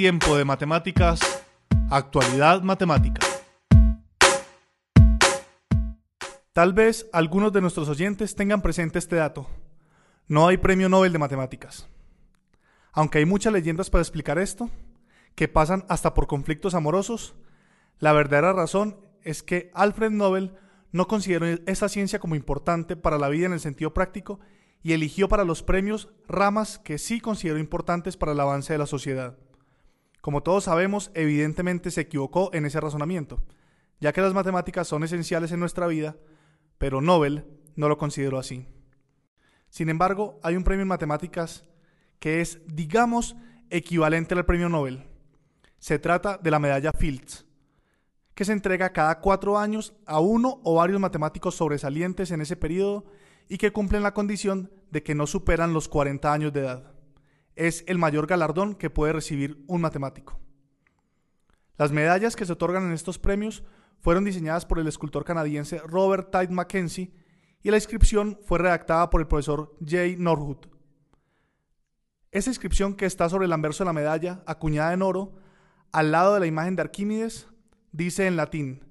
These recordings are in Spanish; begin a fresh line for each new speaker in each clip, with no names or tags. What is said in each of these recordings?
Tiempo de matemáticas, actualidad matemática. Tal vez algunos de nuestros oyentes tengan presente este dato. No hay premio Nobel de matemáticas. Aunque hay muchas leyendas para explicar esto, que pasan hasta por conflictos amorosos, la verdadera razón es que Alfred Nobel no consideró esta ciencia como importante para la vida en el sentido práctico y eligió para los premios ramas que sí consideró importantes para el avance de la sociedad. Como todos sabemos, evidentemente se equivocó en ese razonamiento, ya que las matemáticas son esenciales en nuestra vida, pero Nobel no lo consideró así. Sin embargo, hay un premio en matemáticas que es, digamos, equivalente al premio Nobel. Se trata de la medalla Fields, que se entrega cada cuatro años a uno o varios matemáticos sobresalientes en ese periodo y que cumplen la condición de que no superan los 40 años de edad. Es el mayor galardón que puede recibir un matemático. Las medallas que se otorgan en estos premios fueron diseñadas por el escultor canadiense Robert Tide Mackenzie y la inscripción fue redactada por el profesor Jay Norwood. Esa inscripción que está sobre el anverso de la medalla, acuñada en oro, al lado de la imagen de Arquímedes, dice en latín,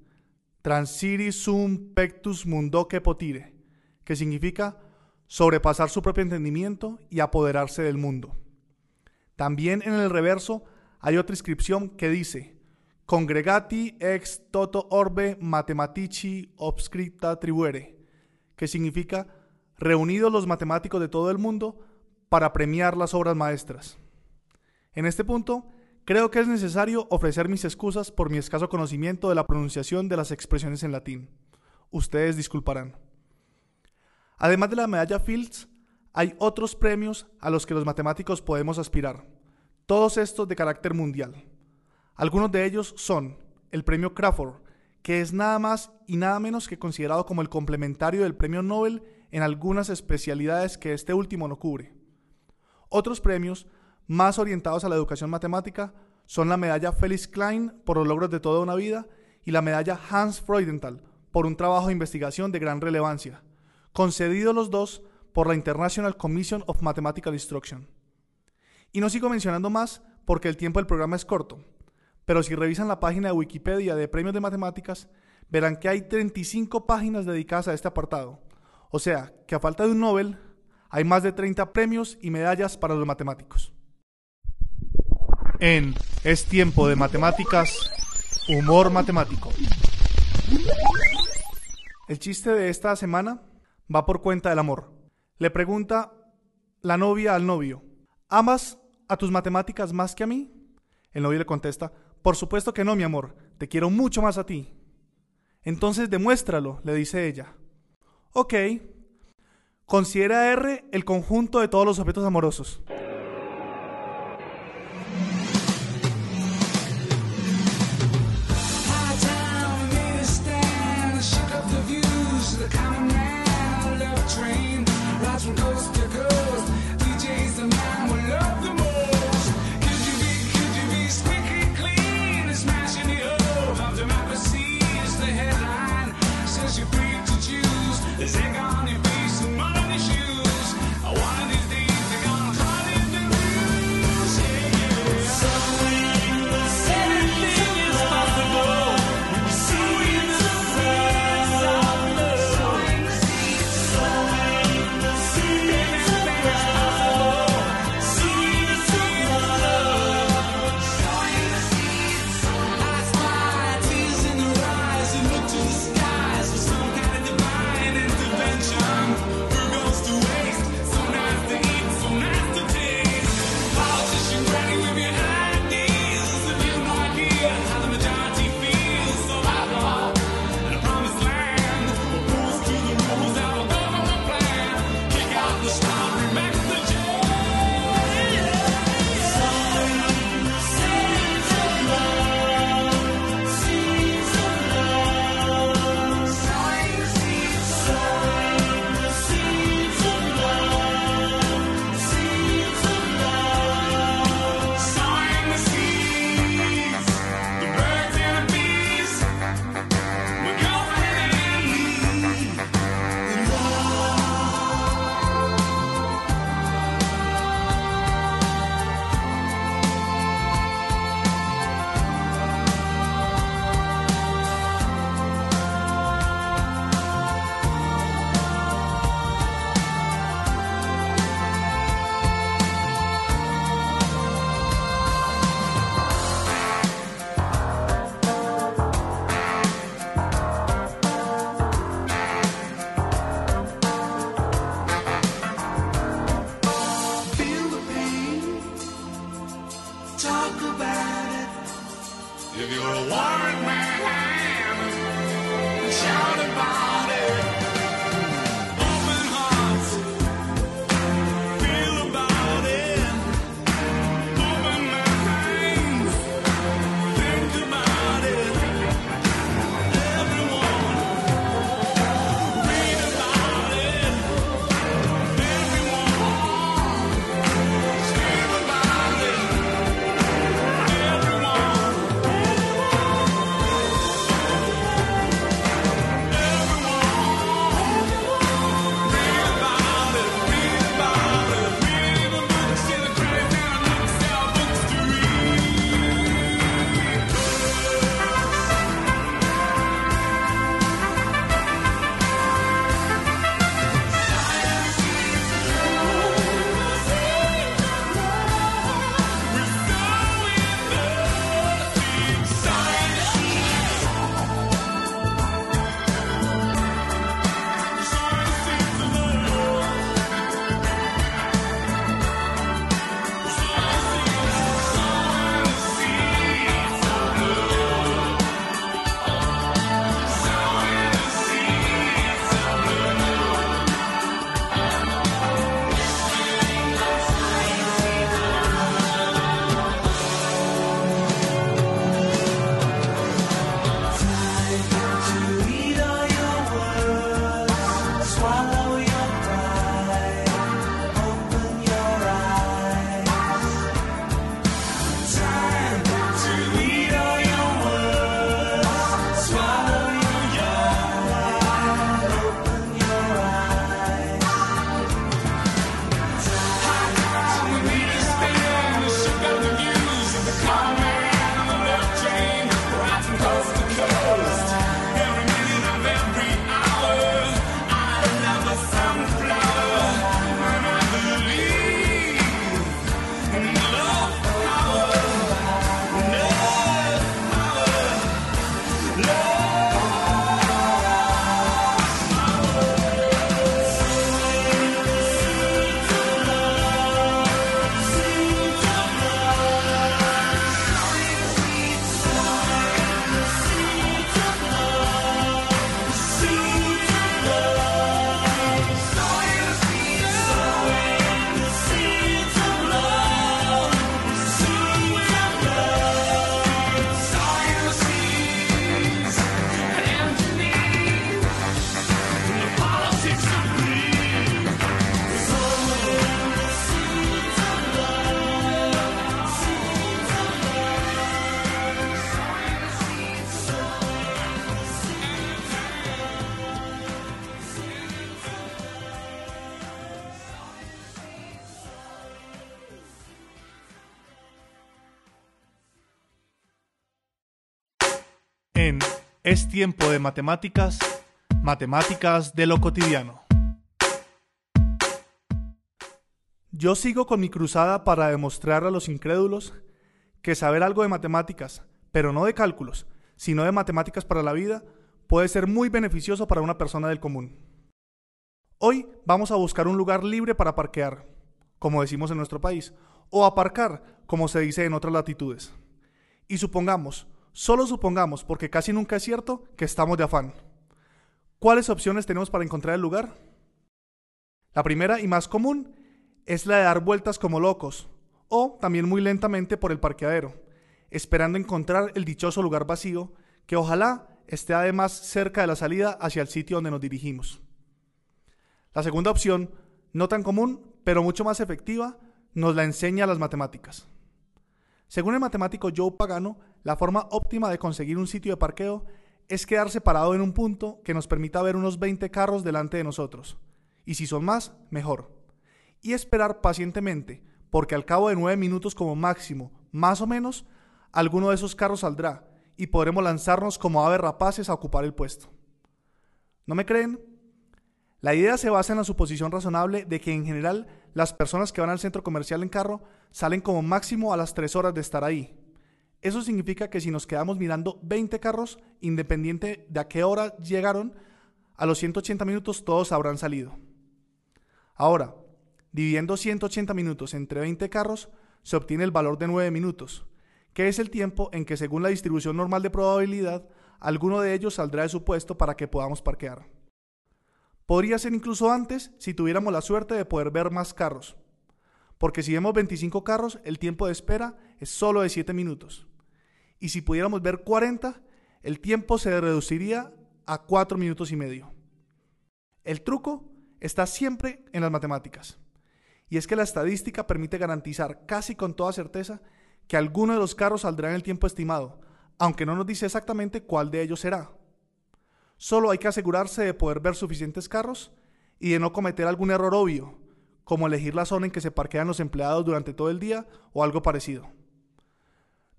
Transiri sum pectus mundoque potire, que significa sobrepasar su propio entendimiento y apoderarse del mundo. También en el reverso hay otra inscripción que dice, Congregati ex toto orbe mathematici obscripta tribuere, que significa reunidos los matemáticos de todo el mundo para premiar las obras maestras. En este punto, creo que es necesario ofrecer mis excusas por mi escaso conocimiento de la pronunciación de las expresiones en latín. Ustedes disculparán. Además de la medalla Fields, hay otros premios a los que los matemáticos podemos aspirar, todos estos de carácter mundial. Algunos de ellos son el premio Crawford, que es nada más y nada menos que considerado como el complementario del premio Nobel en algunas especialidades que este último no cubre. Otros premios, más orientados a la educación matemática, son la medalla Felix Klein por los logros de toda una vida y la medalla Hans Freudenthal por un trabajo de investigación de gran relevancia, concedidos los dos por la International Commission of Mathematical Instruction. Y no sigo mencionando más porque el tiempo del programa es corto, pero si revisan la página de Wikipedia de premios de matemáticas, verán que hay 35 páginas dedicadas a este apartado. O sea, que a falta de un Nobel, hay más de 30 premios y medallas para los matemáticos. En Es tiempo de matemáticas, humor matemático. El chiste de esta semana va por cuenta del amor. Le pregunta la novia al novio, ¿amas a tus matemáticas más que a mí? El novio le contesta, por supuesto que no, mi amor, te quiero mucho más a ti. Entonces demuéstralo, le dice ella. Ok. Considera R el conjunto de todos los objetos amorosos. Tiempo de matemáticas, matemáticas de lo cotidiano. Yo sigo con mi cruzada para demostrar a los incrédulos que saber algo de matemáticas, pero no de cálculos, sino de matemáticas para la vida, puede ser muy beneficioso para una persona del común. Hoy vamos a buscar un lugar libre para parquear, como decimos en nuestro país, o aparcar, como se dice en otras latitudes. Y supongamos, Solo supongamos, porque casi nunca es cierto, que estamos de afán. ¿Cuáles opciones tenemos para encontrar el lugar? La primera y más común es la de dar vueltas como locos, o también muy lentamente por el parqueadero, esperando encontrar el dichoso lugar vacío, que ojalá esté además cerca de la salida hacia el sitio donde nos dirigimos. La segunda opción, no tan común, pero mucho más efectiva, nos la enseña las matemáticas. Según el matemático Joe Pagano, la forma óptima de conseguir un sitio de parqueo es quedarse parado en un punto que nos permita ver unos 20 carros delante de nosotros. Y si son más, mejor. Y esperar pacientemente, porque al cabo de 9 minutos como máximo, más o menos, alguno de esos carros saldrá y podremos lanzarnos como aves rapaces a ocupar el puesto. ¿No me creen? La idea se basa en la suposición razonable de que en general las personas que van al centro comercial en carro salen como máximo a las 3 horas de estar ahí, eso significa que si nos quedamos mirando 20 carros, independiente de a qué hora llegaron, a los 180 minutos todos habrán salido. Ahora, dividiendo 180 minutos entre 20 carros, se obtiene el valor de 9 minutos, que es el tiempo en que según la distribución normal de probabilidad, alguno de ellos saldrá de su puesto para que podamos parquear. Podría ser incluso antes si tuviéramos la suerte de poder ver más carros, porque si vemos 25 carros, el tiempo de espera es solo de 7 minutos. Y si pudiéramos ver 40, el tiempo se reduciría a 4 minutos y medio. El truco está siempre en las matemáticas. Y es que la estadística permite garantizar casi con toda certeza que alguno de los carros saldrá en el tiempo estimado, aunque no nos dice exactamente cuál de ellos será. Solo hay que asegurarse de poder ver suficientes carros y de no cometer algún error obvio, como elegir la zona en que se parquean los empleados durante todo el día o algo parecido.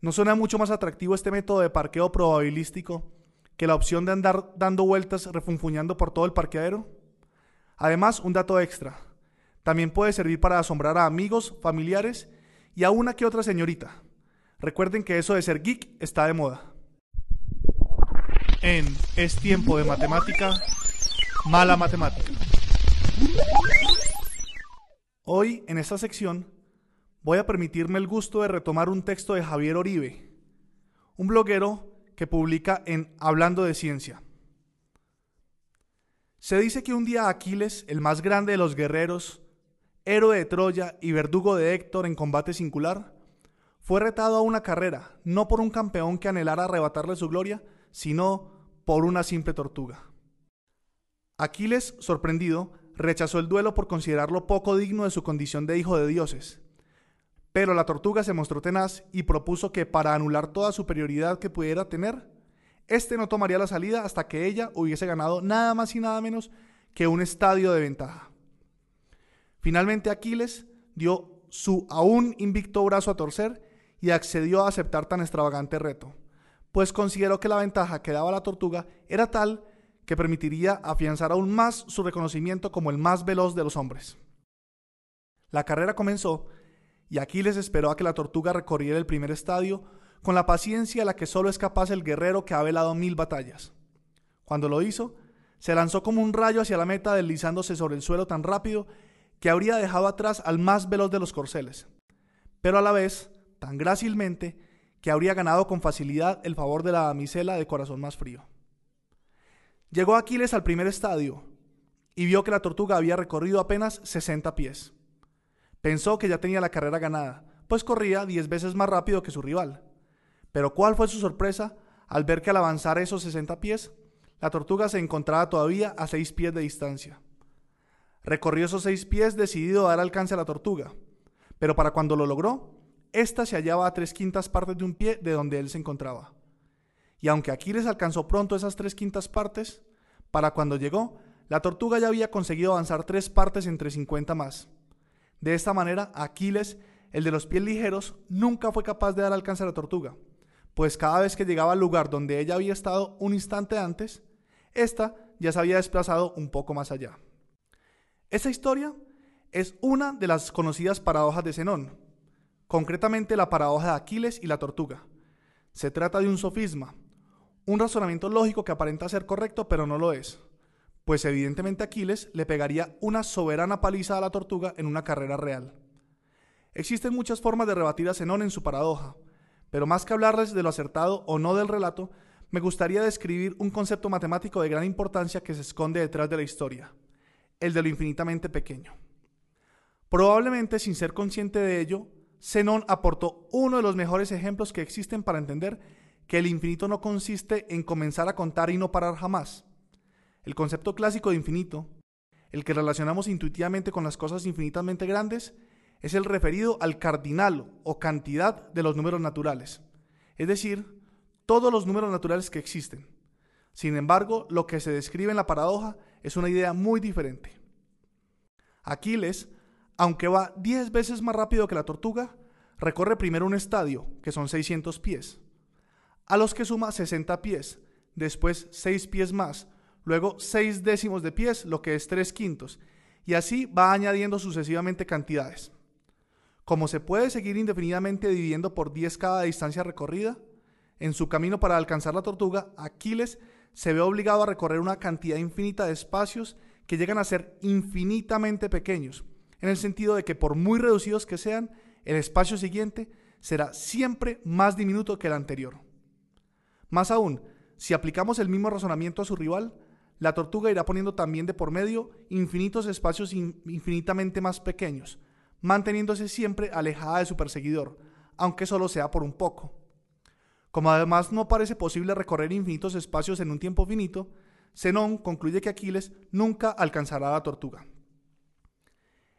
¿No suena mucho más atractivo este método de parqueo probabilístico que la opción de andar dando vueltas refunfuñando por todo el parqueadero? Además, un dato extra. También puede servir para asombrar a amigos, familiares y a una que otra señorita. Recuerden que eso de ser geek está de moda. En Es tiempo de matemática, mala matemática. Hoy, en esta sección, voy a permitirme el gusto de retomar un texto de Javier Oribe, un bloguero que publica en Hablando de Ciencia. Se dice que un día Aquiles, el más grande de los guerreros, héroe de Troya y verdugo de Héctor en combate singular, fue retado a una carrera, no por un campeón que anhelara arrebatarle su gloria, sino por una simple tortuga. Aquiles, sorprendido, rechazó el duelo por considerarlo poco digno de su condición de hijo de dioses. Pero la tortuga se mostró tenaz y propuso que para anular toda superioridad que pudiera tener, éste no tomaría la salida hasta que ella hubiese ganado nada más y nada menos que un estadio de ventaja. Finalmente Aquiles dio su aún invicto brazo a torcer y accedió a aceptar tan extravagante reto, pues consideró que la ventaja que daba la tortuga era tal que permitiría afianzar aún más su reconocimiento como el más veloz de los hombres. La carrera comenzó y Aquiles esperó a que la tortuga recorriera el primer estadio con la paciencia a la que solo es capaz el guerrero que ha velado mil batallas. Cuando lo hizo, se lanzó como un rayo hacia la meta deslizándose sobre el suelo tan rápido que habría dejado atrás al más veloz de los corceles, pero a la vez tan grácilmente que habría ganado con facilidad el favor de la damisela de corazón más frío. Llegó Aquiles al primer estadio y vio que la tortuga había recorrido apenas 60 pies. Pensó que ya tenía la carrera ganada, pues corría diez veces más rápido que su rival. Pero cuál fue su sorpresa al ver que al avanzar esos 60 pies, la tortuga se encontraba todavía a seis pies de distancia. Recorrió esos seis pies decidido a dar alcance a la tortuga, pero para cuando lo logró, ésta se hallaba a tres quintas partes de un pie de donde él se encontraba. Y aunque Aquiles alcanzó pronto esas tres quintas partes, para cuando llegó, la tortuga ya había conseguido avanzar tres partes entre cincuenta más. De esta manera, Aquiles, el de los pies ligeros, nunca fue capaz de dar alcance a la tortuga, pues cada vez que llegaba al lugar donde ella había estado un instante antes, ésta ya se había desplazado un poco más allá. Esta historia es una de las conocidas paradojas de Zenón, concretamente la paradoja de Aquiles y la tortuga. Se trata de un sofisma, un razonamiento lógico que aparenta ser correcto pero no lo es, pues evidentemente Aquiles le pegaría una soberana paliza a la tortuga en una carrera real. Existen muchas formas de rebatir a Zenón en su paradoja, pero más que hablarles de lo acertado o no del relato, me gustaría describir un concepto matemático de gran importancia que se esconde detrás de la historia, el de lo infinitamente pequeño. Probablemente sin ser consciente de ello, Zenón aportó uno de los mejores ejemplos que existen para entender que el infinito no consiste en comenzar a contar y no parar jamás. El concepto clásico de infinito, el que relacionamos intuitivamente con las cosas infinitamente grandes, es el referido al cardinal o cantidad de los números naturales, es decir, todos los números naturales que existen. Sin embargo, lo que se describe en la paradoja es una idea muy diferente. Aquiles aunque va 10 veces más rápido que la tortuga, recorre primero un estadio, que son 600 pies, a los que suma 60 pies, después 6 pies más, luego 6 décimos de pies, lo que es 3 quintos, y así va añadiendo sucesivamente cantidades. Como se puede seguir indefinidamente dividiendo por 10 cada distancia recorrida, en su camino para alcanzar la tortuga, Aquiles se ve obligado a recorrer una cantidad infinita de espacios que llegan a ser infinitamente pequeños, en el sentido de que por muy reducidos que sean, el espacio siguiente será siempre más diminuto que el anterior. Más aún, si aplicamos el mismo razonamiento a su rival, la tortuga irá poniendo también de por medio infinitos espacios infinitamente más pequeños, manteniéndose siempre alejada de su perseguidor, aunque solo sea por un poco. Como además no parece posible recorrer infinitos espacios en un tiempo finito, Zenón concluye que Aquiles nunca alcanzará a la tortuga.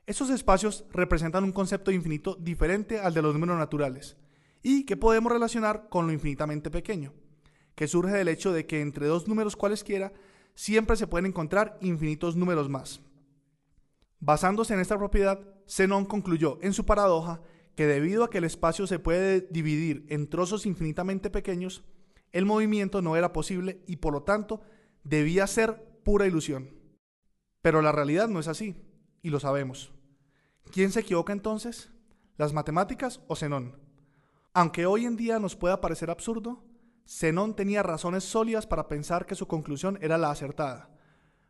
Esos espacios representan un concepto infinito diferente al de los números naturales, y que podemos relacionar con lo infinitamente pequeño, que surge del hecho de que entre dos números cualesquiera siempre se pueden encontrar infinitos números más. Basándose en esta propiedad, Zenón concluyó en su paradoja que debido a que el espacio se puede dividir en trozos infinitamente pequeños, el movimiento no era posible y por lo tanto debía ser pura ilusión. Pero la realidad no es así, y lo sabemos. ¿Quién se equivoca entonces? ¿Las matemáticas o Zenón? Aunque hoy en día nos pueda parecer absurdo, Zenón tenía razones sólidas para pensar que su conclusión era la acertada,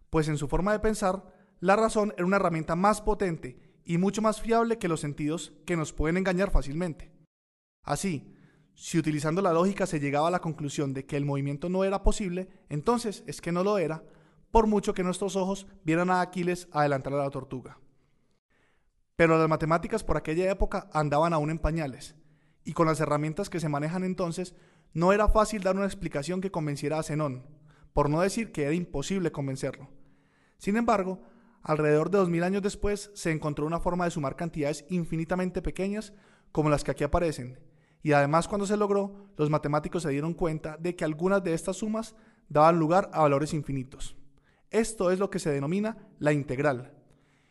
pues en su forma de pensar, la razón era una herramienta más potente y mucho más fiable que los sentidos que nos pueden engañar fácilmente. Así, si utilizando la lógica se llegaba a la conclusión de que el movimiento no era posible, entonces es que no lo era, por mucho que nuestros ojos vieran a Aquiles adelantar a la tortuga. Pero las matemáticas por aquella época andaban aún en pañales, y con las herramientas que se manejan entonces no era fácil dar una explicación que convenciera a Zenón, por no decir que era imposible convencerlo. Sin embargo, alrededor de dos mil años después se encontró una forma de sumar cantidades infinitamente pequeñas como las que aquí aparecen, y además cuando se logró, los matemáticos se dieron cuenta de que algunas de estas sumas daban lugar a valores infinitos. Esto es lo que se denomina la integral.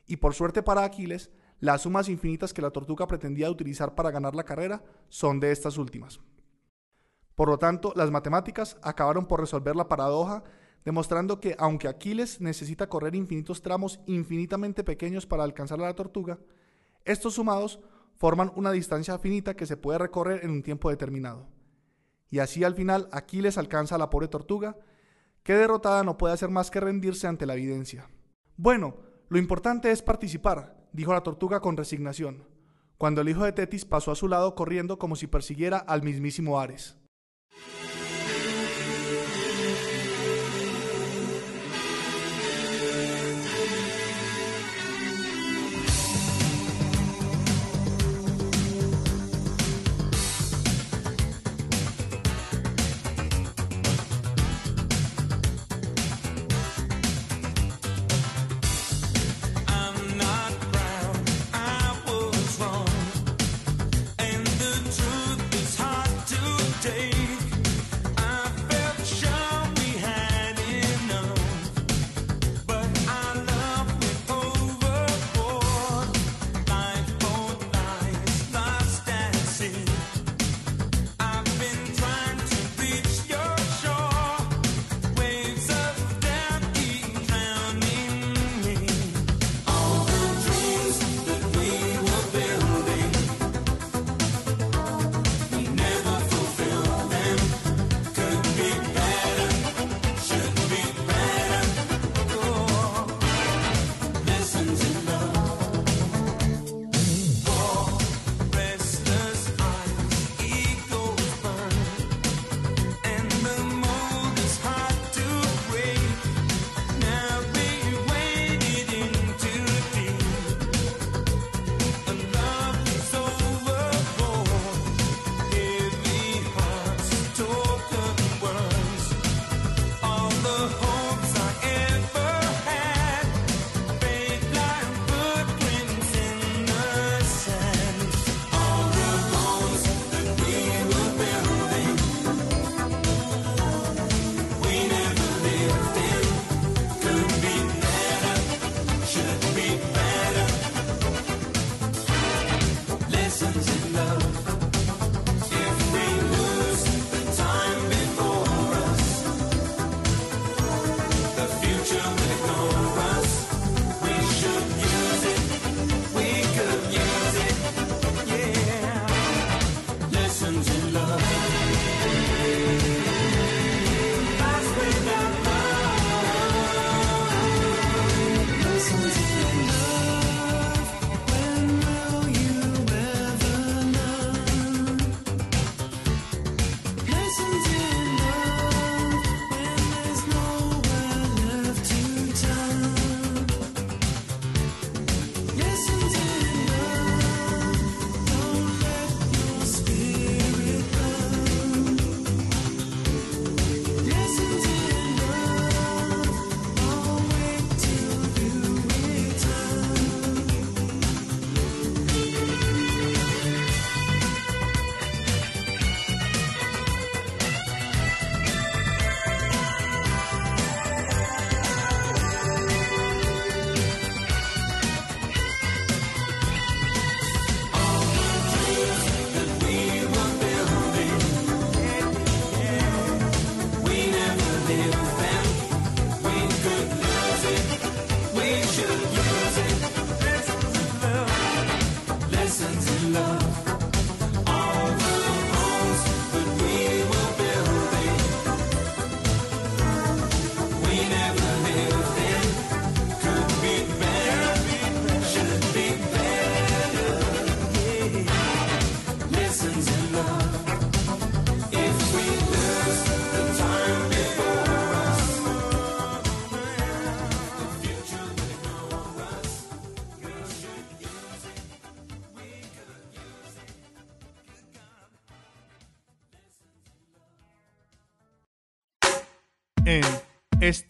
Y por suerte para Aquiles, las sumas infinitas que la tortuga pretendía utilizar para ganar la carrera son de estas últimas. Por lo tanto, las matemáticas acabaron por resolver la paradoja, demostrando que aunque Aquiles necesita correr infinitos tramos infinitamente pequeños para alcanzar a la tortuga, estos sumados forman una distancia finita que se puede recorrer en un tiempo determinado. Y así al final Aquiles alcanza a la pobre tortuga, que derrotada no puede hacer más que rendirse ante la evidencia. Bueno, lo importante es participar, dijo la tortuga con resignación, cuando el hijo de Tetis pasó a su lado corriendo como si persiguiera al mismísimo Ares.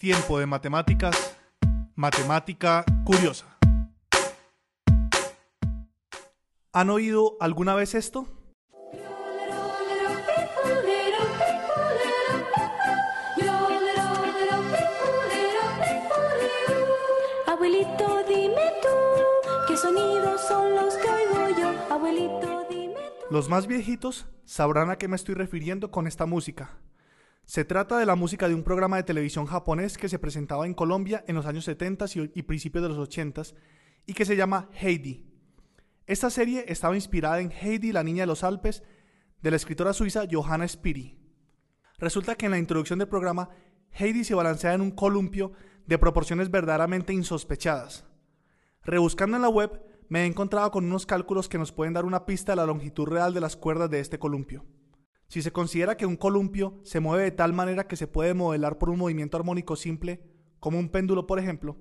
Tiempo de matemáticas, matemática curiosa. ¿Han oído alguna vez esto?
Abuelito, dime tú, ¿qué sonidos son los que oigo yo? Abuelito, dime tú.
Los más viejitos sabrán a qué me estoy refiriendo con esta música. Se trata de la música de un programa de televisión japonés que se presentaba en Colombia en los años 70 y principios de los 80 y que se llama Heidi. Esta serie estaba inspirada en Heidi, la niña de los Alpes, de la escritora suiza Johanna Spiri. Resulta que en la introducción del programa, Heidi se balancea en un columpio de proporciones verdaderamente insospechadas. Rebuscando en la web, me he encontrado con unos cálculos que nos pueden dar una pista de la longitud real de las cuerdas de este columpio. Si se considera que un columpio se mueve de tal manera que se puede modelar por un movimiento armónico simple, como un péndulo por ejemplo,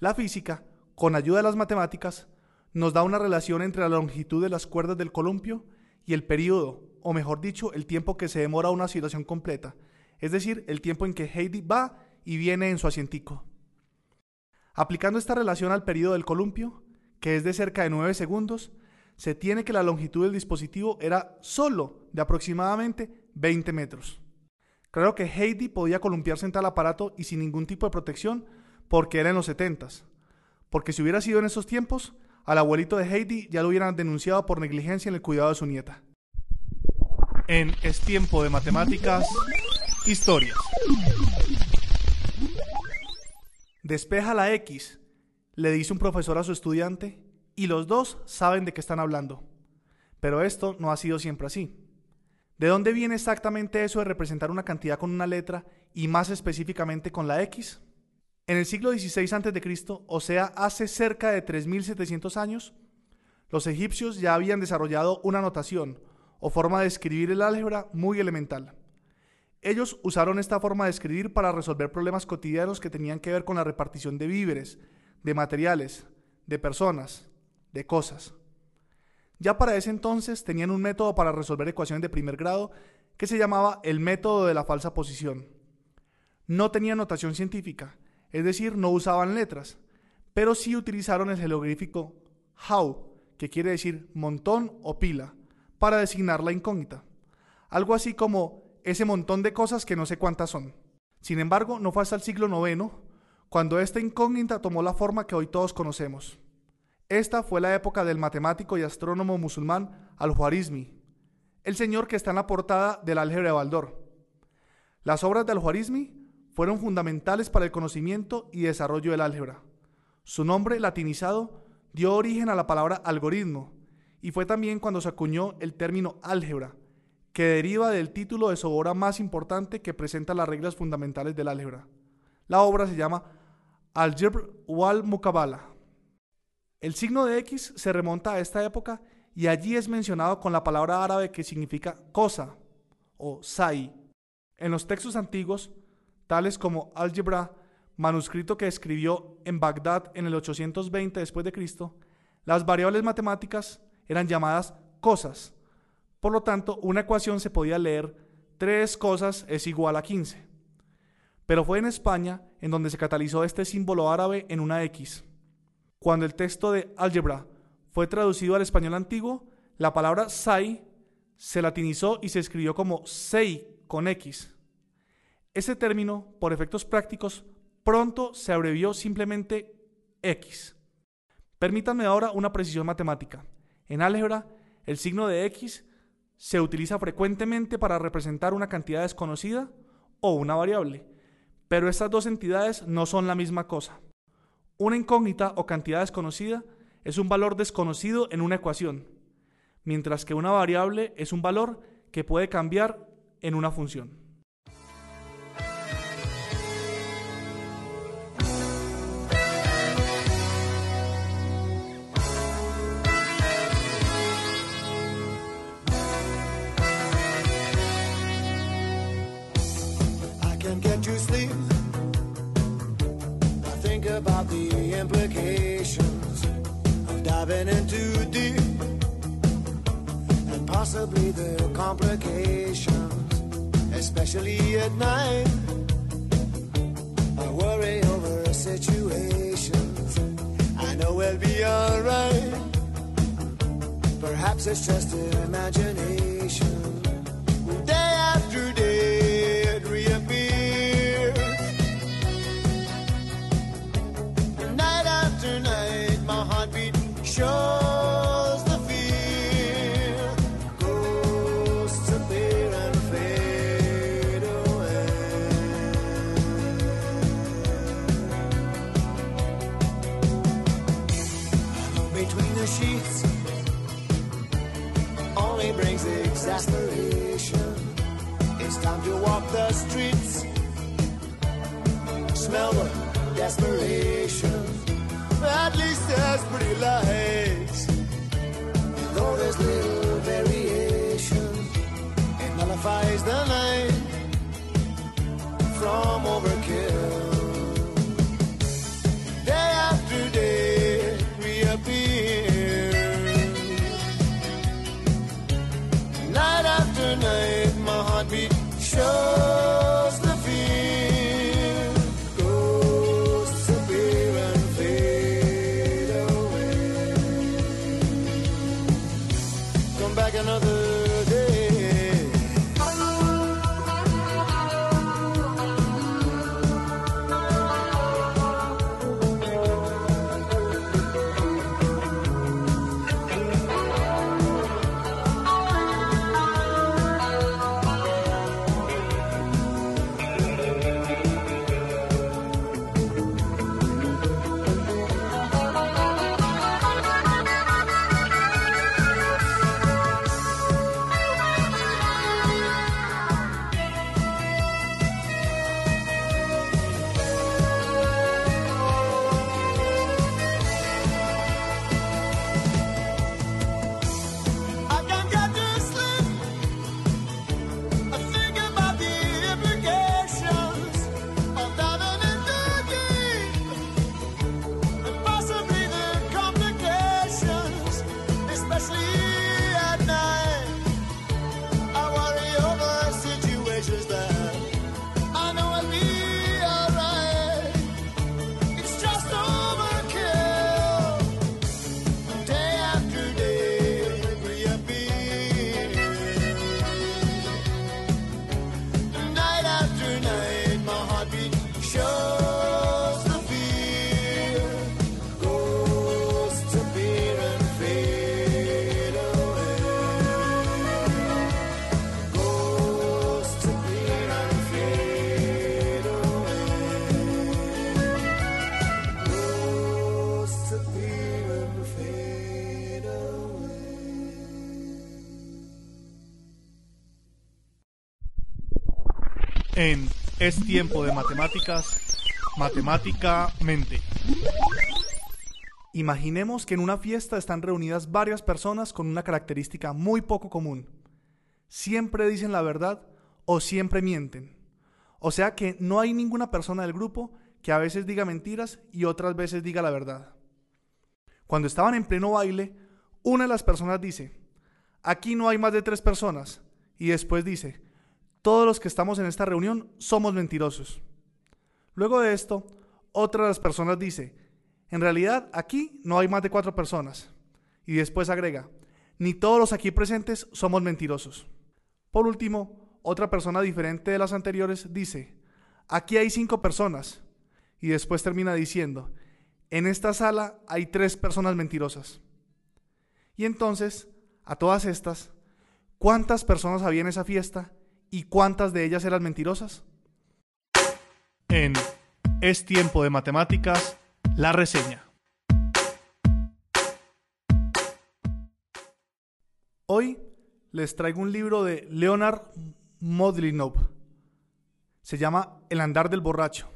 la física, con ayuda de las matemáticas, nos da una relación entre la longitud de las cuerdas del columpio y el periodo, o mejor dicho, el tiempo que se demora una oscilación completa, es decir, el tiempo en que Heidi va y viene en su asientico. Aplicando esta relación al periodo del columpio, que es de cerca de 9 segundos, se tiene que la longitud del dispositivo era solo de aproximadamente 20 metros. Claro que Heidi podía columpiarse en tal aparato y sin ningún tipo de protección porque era en los 70 porque si hubiera sido en esos tiempos, al abuelito de Heidi ya lo hubieran denunciado por negligencia en el cuidado de su nieta. En Es tiempo de matemáticas, historias. Despeja la X, le dice un profesor a su estudiante, y los dos saben de qué están hablando. Pero esto no ha sido siempre así. ¿De dónde viene exactamente eso de representar una cantidad con una letra y más específicamente con la X? En el siglo XVI a.C., o sea, hace cerca de 3.700 años, los egipcios ya habían desarrollado una notación o forma de escribir el álgebra muy elemental. Ellos usaron esta forma de escribir para resolver problemas cotidianos que tenían que ver con la repartición de víveres, de materiales, de personas, de cosas. Ya para ese entonces tenían un método para resolver ecuaciones de primer grado que se llamaba el método de la falsa posición. No tenía notación científica, es decir, no usaban letras, pero sí utilizaron el jeroglífico how, que quiere decir montón o pila, para designar la incógnita. Algo así como ese montón de cosas que no sé cuántas son. Sin embargo, no fue hasta el siglo IX cuando esta incógnita tomó la forma que hoy todos conocemos. Esta fue la época del matemático y astrónomo musulmán Al-Khwarizmi, el señor que está en la portada del álgebra de Baldor. Las obras de Al-Khwarizmi fueron fundamentales para el conocimiento y desarrollo del álgebra. Su nombre latinizado dio origen a la palabra algoritmo y fue también cuando se acuñó el término álgebra, que deriva del título de su obra más importante que presenta las reglas fundamentales del álgebra. La obra se llama Algebr wal Mukabala. El signo de X se remonta a esta época y allí es mencionado con la palabra árabe que significa cosa o sai. En los textos antiguos, tales como Álgebra, manuscrito que escribió en Bagdad en el 820 después de Cristo, las variables matemáticas eran llamadas cosas. Por lo tanto, una ecuación se podía leer 3 cosas es igual a 15. Pero fue en España en donde se catalizó este símbolo árabe en una X. Cuando el texto de álgebra fue traducido al español antiguo, la palabra sai se latinizó y se escribió como sei con X. Ese término, por efectos prácticos, pronto se abrevió simplemente X. Permítanme ahora una precisión matemática. En álgebra, el signo de X se utiliza frecuentemente para representar una cantidad desconocida o una variable, pero estas dos entidades no son la misma cosa. Una incógnita o cantidad desconocida es un valor desconocido en una ecuación, mientras que una variable es un valor que puede cambiar en una función.
About the implications of diving in too deep and possibly the complications, especially at night I worry over situations. I know we'll be alright. Perhaps it's just imagination. Laila
hey. Es tiempo de matemáticas, matemáticamente. Imaginemos que en una fiesta están reunidas varias personas con una característica muy poco común. Siempre dicen la verdad o siempre mienten. O sea que no hay ninguna persona del grupo que a veces diga mentiras y otras veces diga la verdad. Cuando estaban en pleno baile, una de las personas dice, aquí no hay más de tres personas. Y después dice, todos los que estamos en esta reunión somos mentirosos. Luego de esto, otra de las personas dice, en realidad aquí no hay más de cuatro personas. Y después agrega, ni todos los aquí presentes somos mentirosos. Por último, otra persona diferente de las anteriores dice, aquí hay cinco personas. Y después termina diciendo, en esta sala hay tres personas mentirosas. Y entonces, a todas estas, ¿cuántas personas había en esa fiesta y cuántas de ellas eran mentirosas? En Es tiempo de matemáticas, la reseña. Hoy les traigo un libro de Leonard Modlinov. Se llama El andar del borracho.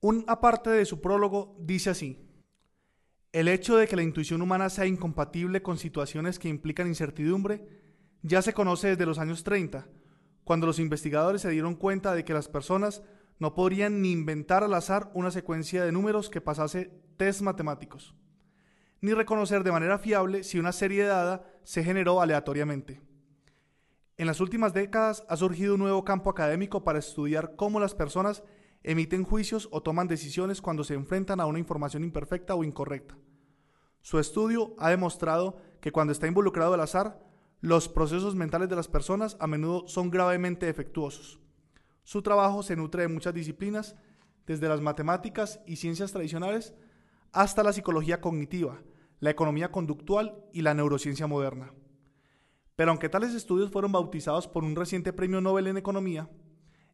Un aparte de su prólogo dice así: El hecho de que la intuición humana sea incompatible con situaciones que implican incertidumbre ya se conoce desde los años 30, cuando los investigadores se dieron cuenta de que las personas no podrían ni inventar al azar una secuencia de números que pasase test matemáticos, ni reconocer de manera fiable si una serie dada se generó aleatoriamente. En las últimas décadas ha surgido un nuevo campo académico para estudiar cómo las personas emiten juicios o toman decisiones cuando se enfrentan a una información imperfecta o incorrecta. Su estudio ha demostrado que cuando está involucrado el azar, los procesos mentales de las personas a menudo son gravemente defectuosos. Su trabajo se nutre de muchas disciplinas, desde las matemáticas y ciencias tradicionales hasta la psicología cognitiva, la economía conductual y la neurociencia moderna. Pero aunque tales estudios fueron bautizados por un reciente premio Nobel en Economía,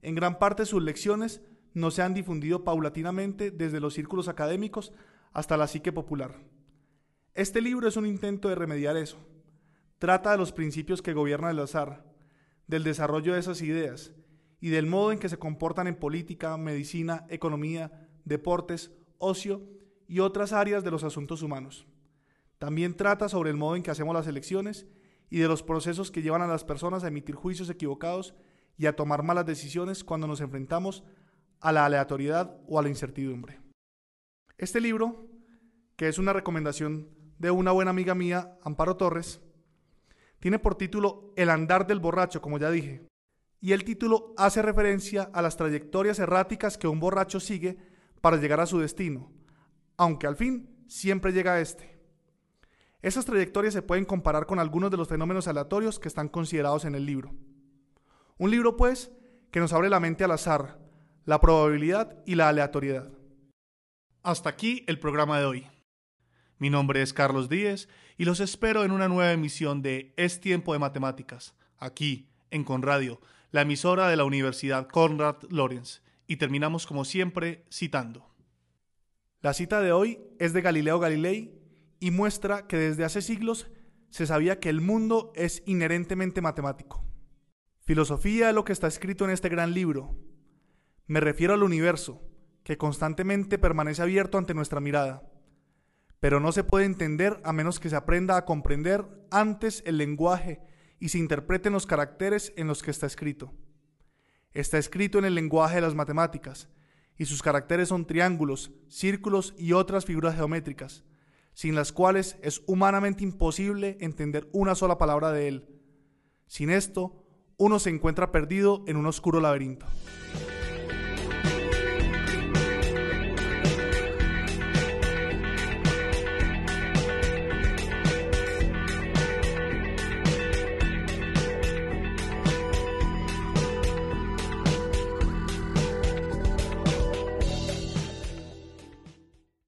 en gran parte sus lecciones no se han difundido paulatinamente desde los círculos académicos hasta la psique popular. Este libro es un intento de remediar eso. Trata de los principios que gobiernan el azar, del desarrollo de esas ideas y del modo en que se comportan en política, medicina, economía, deportes, ocio y otras áreas de los asuntos humanos. También trata sobre el modo en que hacemos las elecciones y de los procesos que llevan a las personas a emitir juicios equivocados y a tomar malas decisiones cuando nos enfrentamos a la aleatoriedad o a la incertidumbre. Este libro, que es una recomendación de una buena amiga mía, Amparo Torres, tiene por título El andar del borracho, como ya dije, y el título hace referencia a las trayectorias erráticas que un borracho sigue para llegar a su destino, aunque al fin siempre llega a este. Esas trayectorias se pueden comparar con algunos de los fenómenos aleatorios que están considerados en el libro. Un libro, pues, que nos abre la mente al azar, la probabilidad y la aleatoriedad. Hasta aquí el programa de hoy. Mi nombre es Carlos Díez y los espero en una nueva emisión de Es Tiempo de Matemáticas, aquí en Conradio, la emisora de la Universidad Conrad Lorenz. Y terminamos como siempre citando. La cita de hoy es de Galileo Galilei y muestra que desde hace siglos se sabía que el mundo es inherentemente matemático. Filosofía es lo que está escrito en este gran libro. Me refiero al universo, que constantemente permanece abierto ante nuestra mirada, pero no se puede entender a menos que se aprenda a comprender antes el lenguaje y se interpreten los caracteres en los que está escrito. Está escrito en el lenguaje de las matemáticas, y sus caracteres son triángulos, círculos y otras figuras geométricas, sin las cuales es humanamente imposible entender una sola palabra de él. Sin esto, uno se encuentra perdido en un oscuro laberinto.